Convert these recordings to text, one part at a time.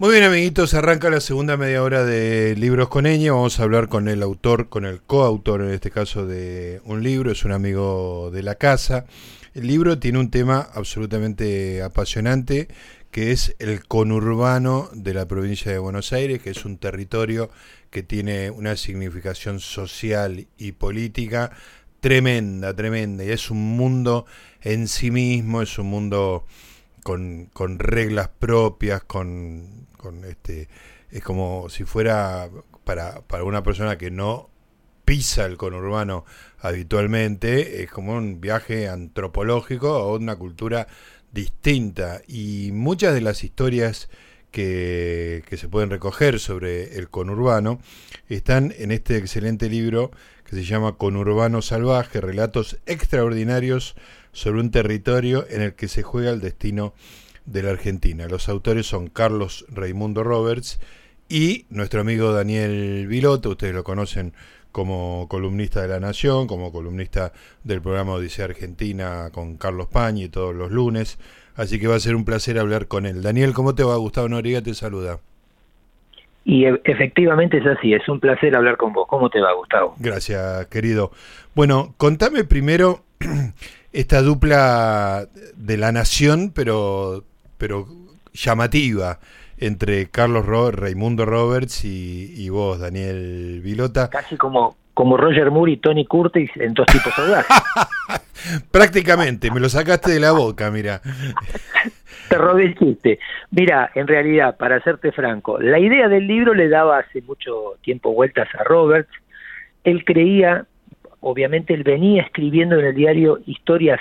Muy bien, amiguitos, arranca la segunda media hora de Libros con Eña. Vamos a hablar con el autor, con el coautor en este caso de un libro, es un amigo de la casa. El libro tiene un tema absolutamente apasionante, que es el conurbano de la provincia de Buenos Aires, que es un territorio que tiene una significación social y política tremenda, tremenda. Y es un mundo en sí mismo, es un mundo con, con reglas propias, con con este es como si fuera para, para una persona que no pisa el conurbano habitualmente, es como un viaje antropológico a una cultura distinta. Y muchas de las historias que, que, se pueden recoger sobre el conurbano están en este excelente libro que se llama Conurbano Salvaje, relatos extraordinarios sobre un territorio en el que se juega el destino de la Argentina. Los autores son Carlos Raimundo Roberts y nuestro amigo Daniel Viloto, ustedes lo conocen como columnista de La Nación, como columnista del programa Odisea Argentina con Carlos Pañi todos los lunes, así que va a ser un placer hablar con él. Daniel, ¿cómo te va? Gustavo Noriega te saluda. Y e, efectivamente es así, es un placer hablar con vos. ¿Cómo te va, Gustavo? Gracias, querido. Bueno, contame primero esta dupla de la nación, pero pero llamativa entre Carlos Raimundo Roberts y, vos, Daniel Vilota. Casi como, como Roger Moore y Tony Curtis en dos tipos audaces. Prácticamente, me lo sacaste de la boca, mira. Te robé el chiste. Mira, en realidad, para hacerte franco, la idea del libro le daba hace mucho tiempo vueltas a Roberts. Él creía, obviamente él venía escribiendo en el diario historias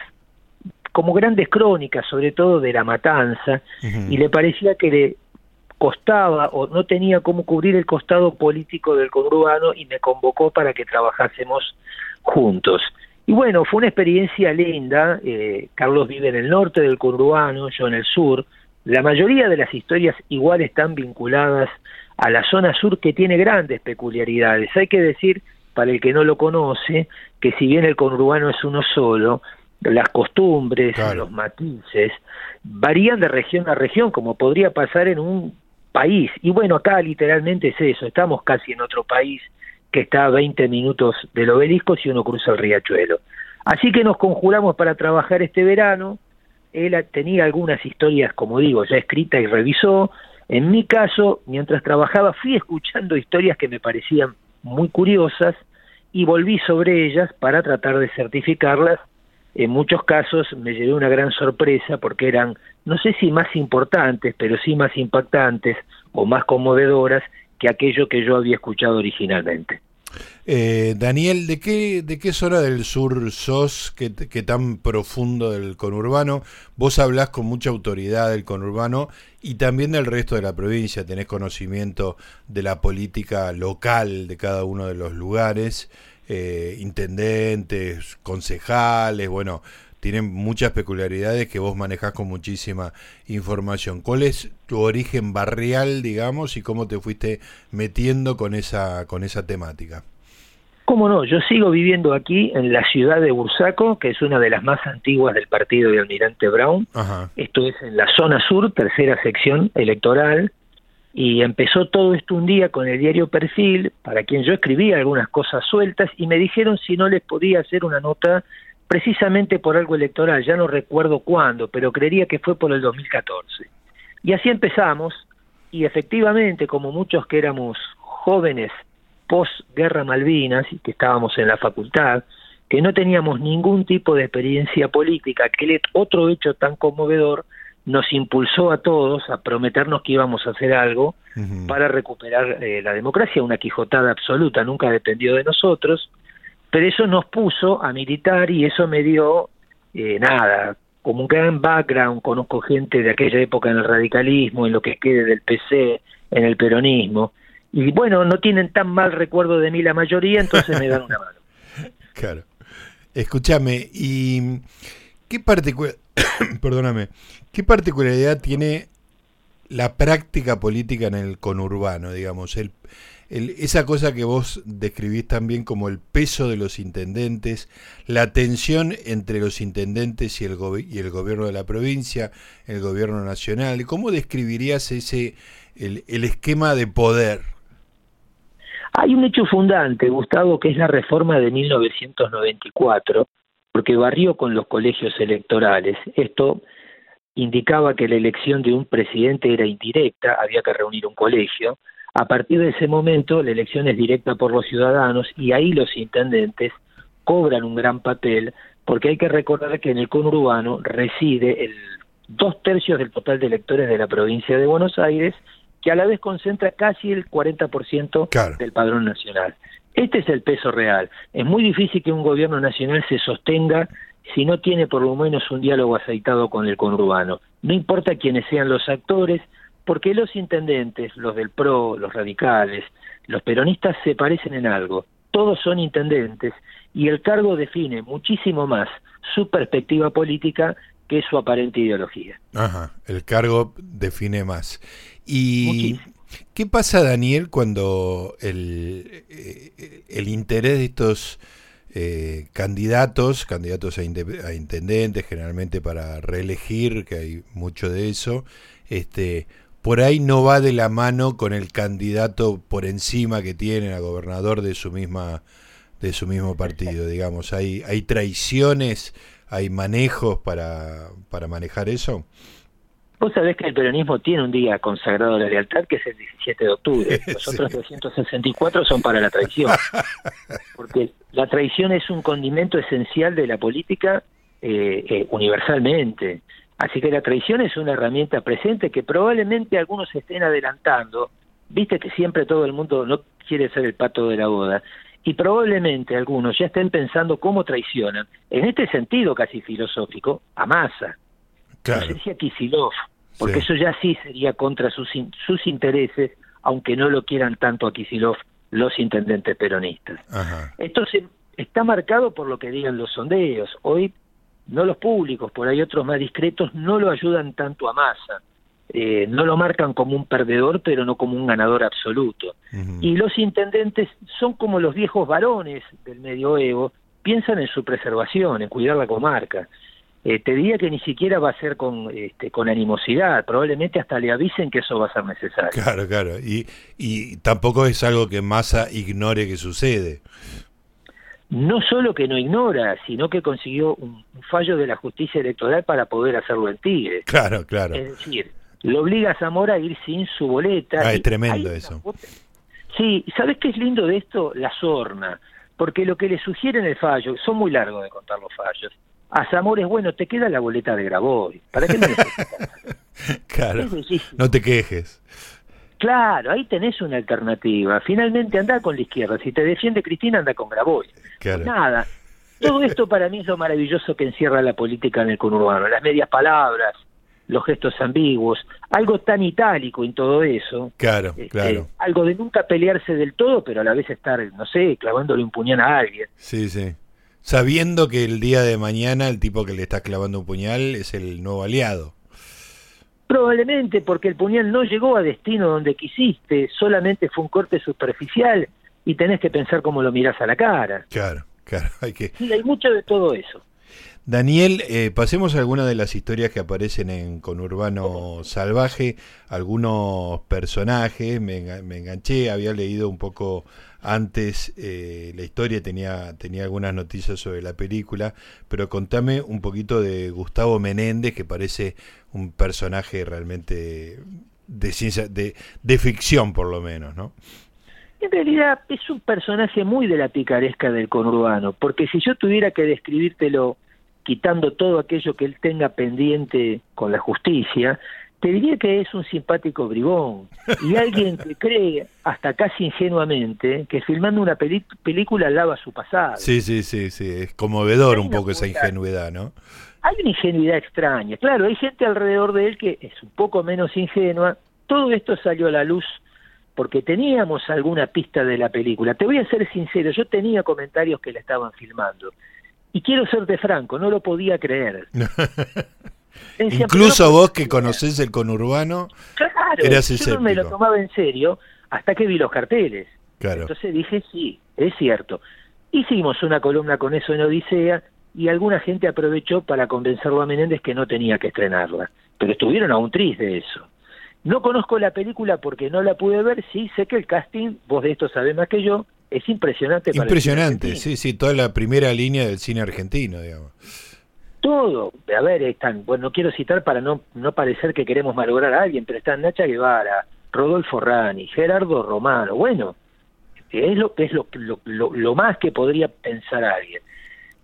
como grandes crónicas, sobre todo de la matanza, y le parecía que le costaba o no tenía cómo cubrir el costado político del conurbano y me convocó para que trabajásemos juntos. Y bueno, fue una experiencia linda. Eh, Carlos vive en el norte del conurbano, yo en el sur. La mayoría de las historias igual están vinculadas a la zona sur que tiene grandes peculiaridades. Hay que decir, para el que no lo conoce, que si bien el conurbano es uno solo, las costumbres, los matices, varían de región a región, como podría pasar en un país. Y bueno, acá literalmente es eso, estamos casi en otro país que está a 20 minutos del obelisco si uno cruza el riachuelo. Así que nos conjuramos para trabajar este verano. Él tenía algunas historias, como digo, ya escritas y revisó. En mi caso, mientras trabajaba, fui escuchando historias que me parecían muy curiosas y volví sobre ellas para tratar de certificarlas en muchos casos me llevé una gran sorpresa porque eran, no sé si más importantes, pero sí más impactantes o más conmovedoras que aquello que yo había escuchado originalmente. Eh, Daniel, ¿de qué, ¿de qué zona del sur sos? ¿Qué, ¿Qué, tan profundo del conurbano? Vos hablás con mucha autoridad del conurbano y también del resto de la provincia, tenés conocimiento de la política local de cada uno de los lugares eh, intendentes, concejales, bueno, tienen muchas peculiaridades que vos manejás con muchísima información. ¿Cuál es tu origen barrial, digamos, y cómo te fuiste metiendo con esa, con esa temática? Cómo no, yo sigo viviendo aquí en la ciudad de Bursaco, que es una de las más antiguas del partido de Almirante Brown. Esto es en la zona sur, tercera sección electoral. Y empezó todo esto un día con el diario Perfil, para quien yo escribía algunas cosas sueltas, y me dijeron si no les podía hacer una nota precisamente por algo electoral, ya no recuerdo cuándo, pero creería que fue por el 2014. Y así empezamos, y efectivamente, como muchos que éramos jóvenes post-guerra Malvinas y que estábamos en la facultad, que no teníamos ningún tipo de experiencia política, que otro hecho tan conmovedor nos impulsó a todos a prometernos que íbamos a hacer algo para recuperar eh, la democracia, una quijotada absoluta, nunca dependió de nosotros, pero eso nos puso a militar y eso me dio, eh, nada, como un gran background, conozco gente de aquella época en el radicalismo, en lo que quede del PC, en el peronismo, y bueno, no tienen tan mal recuerdo de mí la mayoría, entonces me dan una mano. Claro. Escúchame, ¿y qué particular, perdóname, qué particularidad tiene la práctica política en el conurbano, digamos, el, esa cosa que vos describís también como el peso de los intendentes, la tensión entre los intendentes y el, y el gobierno de la provincia, el gobierno nacional. ¿Cómo describirías ese el, el esquema de poder? Hay un hecho fundante, Gustavo, que es la reforma de 1994, porque barrió con los colegios electorales. Esto indicaba que la elección de un presidente era indirecta, había que reunir un colegio. A partir de ese momento, la elección es directa por los ciudadanos y ahí los intendentes cobran un gran papel, porque hay que recordar que en el conurbano reside el dos tercios del total de electores de la provincia de Buenos Aires, que a la vez concentra casi el 40% del padrón nacional. Este es el peso real. Es muy difícil que un gobierno nacional se sostenga si no tiene por lo menos un diálogo aceitado con el conurbano. No importa quiénes sean los actores, porque los intendentes, los del PRO, los radicales, los peronistas se parecen en algo. Todos son intendentes y el cargo define muchísimo más su perspectiva política que su aparente ideología. Ajá, el cargo define más. Y ¿Qué pasa, Daniel, cuando el, eh, el interés de estos eh, candidatos, candidatos a, intendentes, generalmente para reelegir, que hay mucho de eso, este, por ahí no va de la mano con el candidato por encima que tienen a gobernador de su misma de su mismo partido, digamos, hay hay traiciones, hay manejos para para manejar eso. Vos sabés que el peronismo tiene un día consagrado a la lealtad, que es el 17 de octubre. Los otros 264 son para la traición. Porque la traición es un condimento esencial de la política eh, eh, universalmente. Así que la traición es una herramienta presente que probablemente algunos estén adelantando. Viste que siempre todo el mundo no quiere ser el pato de la boda. Y probablemente algunos ya estén pensando cómo traicionan, en este sentido casi filosófico, a Massa Claro. No Kisilov, porque eso ya sí sería contra sus, sus intereses, aunque no lo quieran tanto a Kisilov los intendentes peronistas. Esto está marcado por lo que digan los sondeos. Hoy no los públicos, por ahí otros más discretos, no lo ayudan tanto a Massa. Eh, no lo marcan como un perdedor, pero no como un ganador absoluto. Y los intendentes son como los viejos varones del medioevo, piensan en su preservación, en cuidar la comarca. Eh, te diría que ni siquiera va a ser con, este, con animosidad, probablemente hasta le avisen que eso va a ser necesario. Claro, claro, y, y tampoco es algo que Massa ignore que sucede. No solo que no ignora, sino que consiguió un, fallo de la justicia electoral para poder hacerlo en Tigre. Claro, claro. Es decir, lo obliga a Zamora a ir sin su boleta. Ah, es tremendo eso. Sí, ¿sabes qué es lindo de esto? La sorna. Porque lo que le sugiere en el fallo, son muy largos de contar los fallos, a Zamora es bueno, te queda la boleta de Graboy. ¿Para qué me Claro, no te quejes. Claro, ahí tenés una alternativa. Finalmente anda con la izquierda. Si te defiende Cristina, anda con Graboy. Nada. Todo esto para mí es lo maravilloso que encierra la política en el conurbano. Las medias palabras, los gestos ambiguos, algo tan itálico en todo eso. Claro, este, claro. Algo de nunca pelearse del todo, pero a la vez estar, no sé, clavándole un puñal a alguien. Sí, sí sabiendo que el día de mañana el tipo que le está clavando un puñal es el nuevo aliado. Probablemente porque el puñal no llegó a destino donde quisiste, solamente fue un corte superficial y tenés que pensar cómo lo mirás a la cara. Claro, claro, hay que... Sí, hay mucho de todo eso. Daniel, eh, pasemos a algunas de las historias que aparecen en Conurbano Salvaje, algunos personajes, me, me enganché, había leído un poco antes eh, la historia, tenía, tenía algunas noticias sobre la película, pero contame un poquito de Gustavo Menéndez, que parece un personaje realmente de ciencia, de, de ficción por lo menos, ¿no? En realidad es un personaje muy de la picaresca del conurbano, porque si yo tuviera que describírtelo quitando todo aquello que él tenga pendiente con la justicia, te diría que es un simpático bribón y alguien que cree, hasta casi ingenuamente, que filmando una película lava su pasado. Sí, sí, sí, sí, es conmovedor un poco esa ingenuidad, ¿no? Hay una ingenuidad extraña, claro, hay gente alrededor de él que es un poco menos ingenua. Todo esto salió a la luz porque teníamos alguna pista de la película. Te voy a ser sincero, yo tenía comentarios que la estaban filmando. Y quiero serte franco, no lo podía creer. Incluso vos que conocés el conurbano. Claro, yo no me lo tomaba en serio hasta que vi los carteles. Claro. Entonces dije, sí, es cierto. Hicimos una columna con eso en Odisea y alguna gente aprovechó para convencerlo a Menéndez que no tenía que estrenarla. Pero estuvieron a un tris de eso. No conozco la película porque no la pude ver, sí sé que el casting, vos de esto sabés más que yo, es impresionante. Impresionante, sí, sí, toda la primera línea del cine argentino, digamos. Todo, a ver, están, bueno, no quiero citar para no, no parecer que queremos malograr a alguien, pero están Nacha Guevara, Rodolfo Rani, Gerardo Romano, bueno, es lo, es lo, lo, lo más que podría pensar alguien.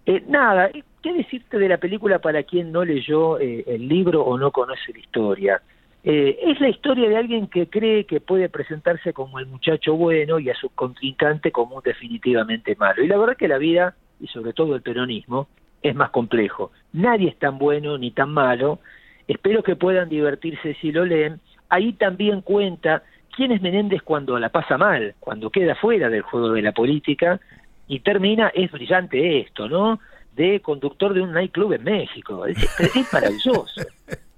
Eh, nada, ¿qué decirte de la película para quien no leyó eh, el libro o no conoce la historia? Eh, es la historia de alguien que cree que puede presentarse como el muchacho bueno y a su contrincante como definitivamente malo. Y la verdad que la vida, y sobre todo el peronismo, es más complejo. Nadie es tan bueno ni tan malo. Espero que puedan divertirse si lo leen. Ahí también cuenta quién es Menéndez cuando la pasa mal, cuando queda fuera del juego de la política y termina, es brillante esto, ¿no? De conductor de un nightclub en México. Es, es maravilloso.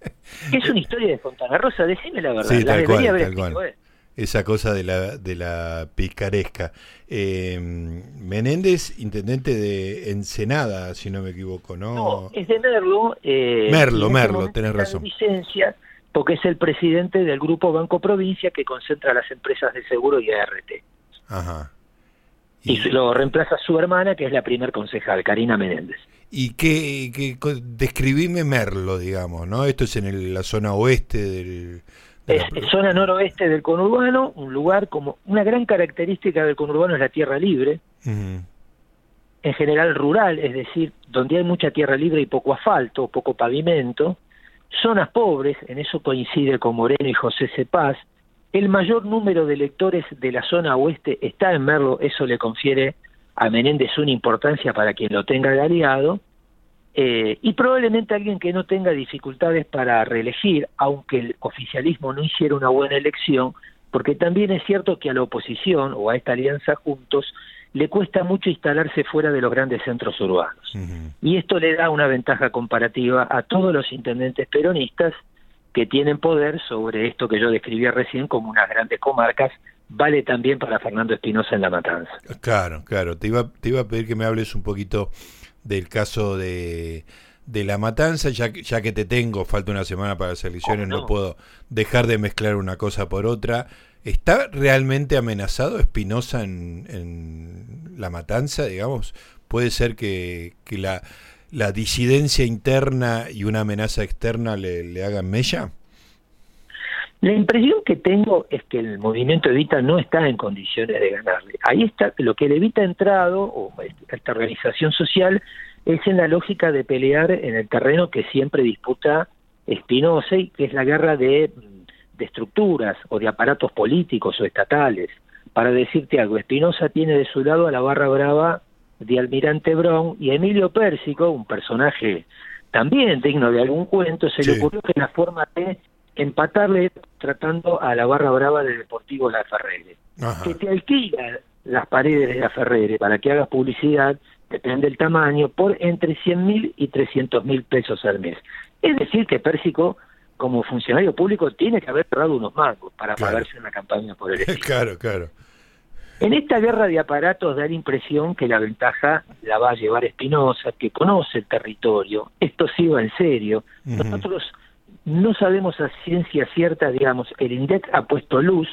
es una historia de Fontana Rosa, decime la verdad. Sí, la tal cual, tal cual. Esa cosa de la, de la picaresca. Eh, Menéndez, intendente de Ensenada, si no me equivoco, ¿no? No, es de Merlo. Eh, Merlo, este Merlo, tenés razón. Licencia, porque es el presidente del Grupo Banco Provincia que concentra las empresas de seguro y ART. Ajá. Y, lo reemplaza su hermana, que es la primer concejal, Karina Menéndez. Y que, que describime Merlo, digamos, ¿no? Esto es en la zona oeste del... es zona noroeste del conurbano, un lugar como... Una gran característica del conurbano es la tierra libre, en general rural, es decir, donde hay mucha tierra libre y poco asfalto, poco pavimento, zonas pobres, en eso coincide con Moreno y José Cepaz, el mayor número de lectores de la zona oeste está en Merlo, eso le confiere a Menéndez una importancia para quien lo tenga de aliado, eh, y probablemente alguien que no tenga dificultades para reelegir, aunque el oficialismo no hiciera una buena elección, porque también es cierto que a la oposición o a esta alianza juntos le cuesta mucho instalarse fuera de los grandes centros urbanos. Y esto le da una ventaja comparativa a todos los intendentes peronistas que tienen poder sobre esto que yo describía recién como unas grandes comarcas, vale también para Fernando Espinosa en La Matanza. Claro, claro. Te iba, te iba a pedir que me hables un poquito del caso de, de La Matanza, ya, ya que te tengo, falta una semana para las elecciones, no? puedo dejar de mezclar una cosa por otra. ¿Está realmente amenazado Espinosa en, en La Matanza, digamos? ¿Puede ser que, que la la disidencia interna y una amenaza externa le, hagan mella? La impresión que tengo es que el movimiento Evita no está en condiciones de ganarle. Ahí está, lo que el Evita ha entrado, o esta organización social, es en la lógica de pelear en el terreno que siempre disputa Espinosa, y que es la guerra de, de estructuras o de aparatos políticos o estatales. Para decirte algo, Espinosa tiene de su lado a la barra brava de Almirante Brown y Emilio Pérsico, un personaje también digno de algún cuento, se le ocurrió que la forma de empatarle tratando a la barra brava del Deportivo La Ferrere, que te alquila las paredes de La Ferrere para que hagas publicidad, depende del tamaño, por entre 100 mil y 300 mil pesos al mes. Es decir, que Pérsico, como funcionario público, tiene que haber cerrado unos mangos para pagarse una campaña por el estilo. Claro, claro. En esta guerra de aparatos da la impresión que la ventaja la va a llevar Espinosa, que conoce el territorio. Esto sí va en serio. Nosotros no sabemos a ciencia cierta, digamos, el INDEC ha puesto luz,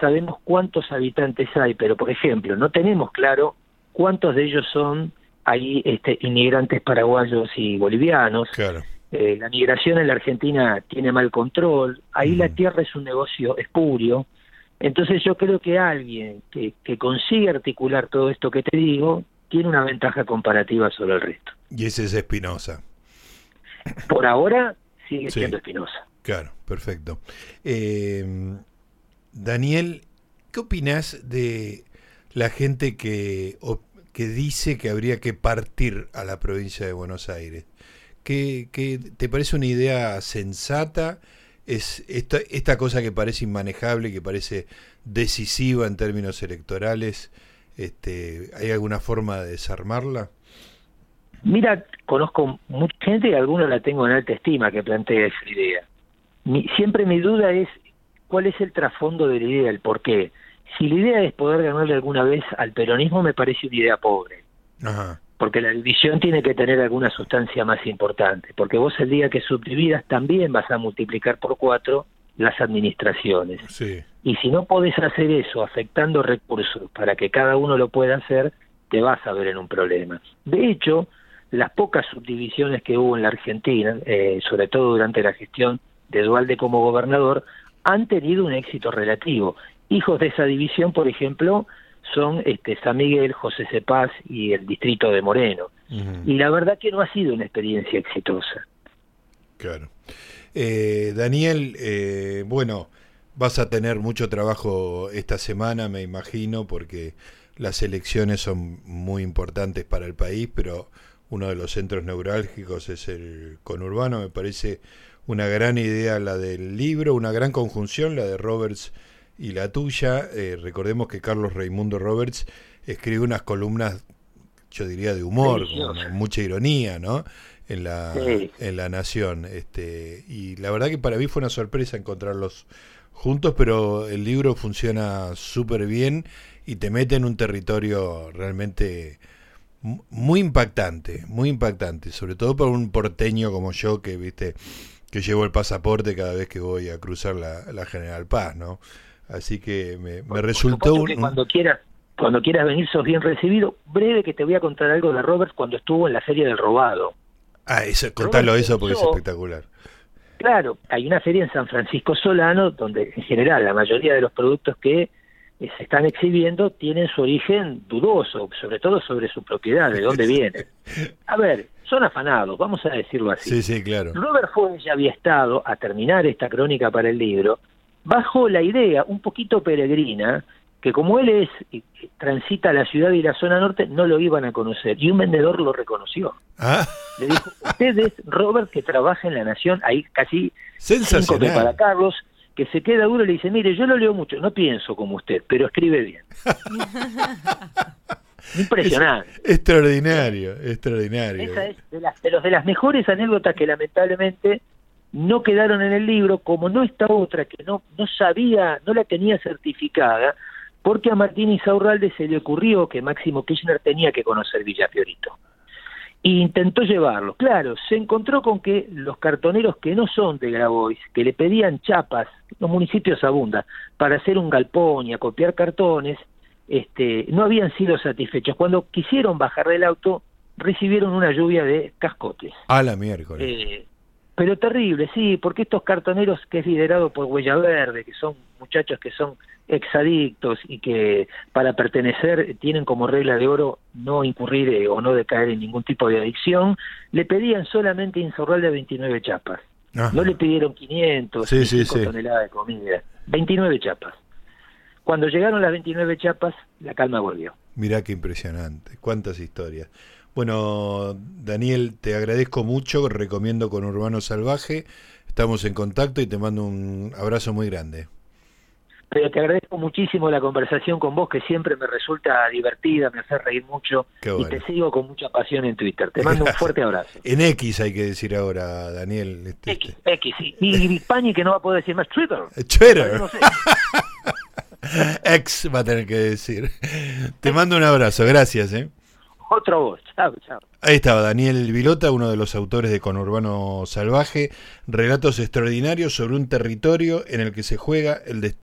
sabemos cuántos habitantes hay, pero por ejemplo, no tenemos claro cuántos de ellos son ahí este, inmigrantes paraguayos y bolivianos. Claro. Eh, la migración en la Argentina tiene mal control, ahí la tierra es un negocio espurio, entonces yo creo que alguien que, que consigue articular todo esto que te digo tiene una ventaja comparativa sobre el resto. Y ese es Espinosa. Por ahora sigue siendo Espinosa. Claro, perfecto. Eh, Daniel, ¿qué opinas de la gente que, que dice que habría que partir a la provincia de Buenos Aires? ¿Qué, qué te parece una idea sensata? Es esta, esta cosa que parece inmanejable, que parece decisiva en términos electorales, este, ¿hay alguna forma de desarmarla? Mira, conozco mucha gente y alguna la tengo en alta estima que plantea esa idea. siempre mi duda es cuál es el trasfondo de la idea, el por qué. Si la idea es poder ganarle alguna vez al peronismo, me parece una idea pobre. Porque la división tiene que tener alguna sustancia más importante. Porque vos el día que subdividas también vas a multiplicar por cuatro las administraciones. Y si no podés hacer eso afectando recursos para que cada uno lo pueda hacer, te vas a ver en un problema. De hecho, las pocas subdivisiones que hubo en la Argentina, eh, sobre todo durante la gestión de Dualde como gobernador, han tenido un éxito relativo. Hijos de esa división, por ejemplo, son este, San Miguel, José Cepaz y el distrito de Moreno. Y la verdad que no ha sido una experiencia exitosa. Claro. Eh, Daniel, eh, bueno, vas a tener mucho trabajo esta semana, me imagino, porque las elecciones son muy importantes para el país, pero uno de los centros neurálgicos es el conurbano. Me parece una gran idea la del libro, una gran conjunción, la de Roberts y la tuya. Eh, recordemos que Carlos Raimundo Roberts escribe unas columnas, yo diría, de humor, con mucha ironía, ¿no? En la, en la Nación. Este, y la verdad que para mí fue una sorpresa encontrarlos juntos, pero el libro funciona súper bien y te mete en un territorio realmente muy impactante, muy impactante, sobre todo para un porteño como yo que, viste, que llevo el pasaporte cada vez que voy a cruzar la General Paz, ¿no? Así que me, resultó un... cuando quieras cuando quieras venir sos bien recibido. Breve que te voy a contar algo de Robert cuando estuvo en la Feria del Robado. Ah, eso, contalo eso porque es espectacular. Claro, hay una feria en San Francisco Solano donde en general la mayoría de los productos que eh, se están exhibiendo tienen su origen dudoso, sobre todo sobre su propiedad, de dónde vienen. A ver, son afanados, vamos a decirlo así. Sí, sí, claro. Robert Fue ya había estado a terminar esta crónica para el libro bajo la idea un poquito peregrina que como él es transita la ciudad y la zona norte no lo iban a conocer. Y un vendedor lo reconoció. Ah. le dijo usted es Robert que trabaja en la Nación ahí casi cinco para Carlos que se queda duro y le dice mire yo lo leo mucho no pienso como usted pero escribe bien impresionante. Extraordinario extraordinario. Esa es de las de las mejores anécdotas que lamentablemente no quedaron en el libro, como no está otra que no, no sabía, no la tenía certificada, porque a Martín Isaurralde se le ocurrió que Máximo Kirchner tenía que conocer Villa Fiorito. E intentó llevarlo. Claro, se encontró con que los cartoneros que no son de Grabois, que le pedían chapas, los municipios abundan, para hacer un galpón y a copiar cartones, este, no habían sido satisfechos. Cuando quisieron bajar del auto, recibieron una lluvia de cascotes. A la miércoles. Eh, pero terrible, sí, porque estos cartoneros que es liderado por Huella Verde, que son muchachos que son exadictos y que para pertenecer tienen como regla de oro no incurrir eh, o no decaer en ningún tipo de adicción, le pedían solamente de 29 chapas. No le pidieron 500, sí, toneladas de comida, 29 chapas. Cuando llegaron las 29 chapas, la calma volvió. Mirá qué impresionante, cuántas historias. Bueno, Daniel, te agradezco mucho, recomiendo con Urbano Salvaje, estamos en contacto y te mando un abrazo muy grande. Pero te agradezco muchísimo la conversación con vos, que siempre me resulta divertida, me hace reír mucho y te sigo con mucha pasión en Twitter. Te mando un fuerte abrazo. en X hay que decir ahora, Daniel. Este, X, este. X, sí. Y que no va a poder decir más Twitter. Twitter. X va a tener que decir. Te mando un abrazo, gracias. ¿eh? Otro voz. Chao, chao. Ahí estaba Daniel Vilota, uno de los autores de Conurbano Salvaje, relatos extraordinarios sobre un territorio en el que se juega el destino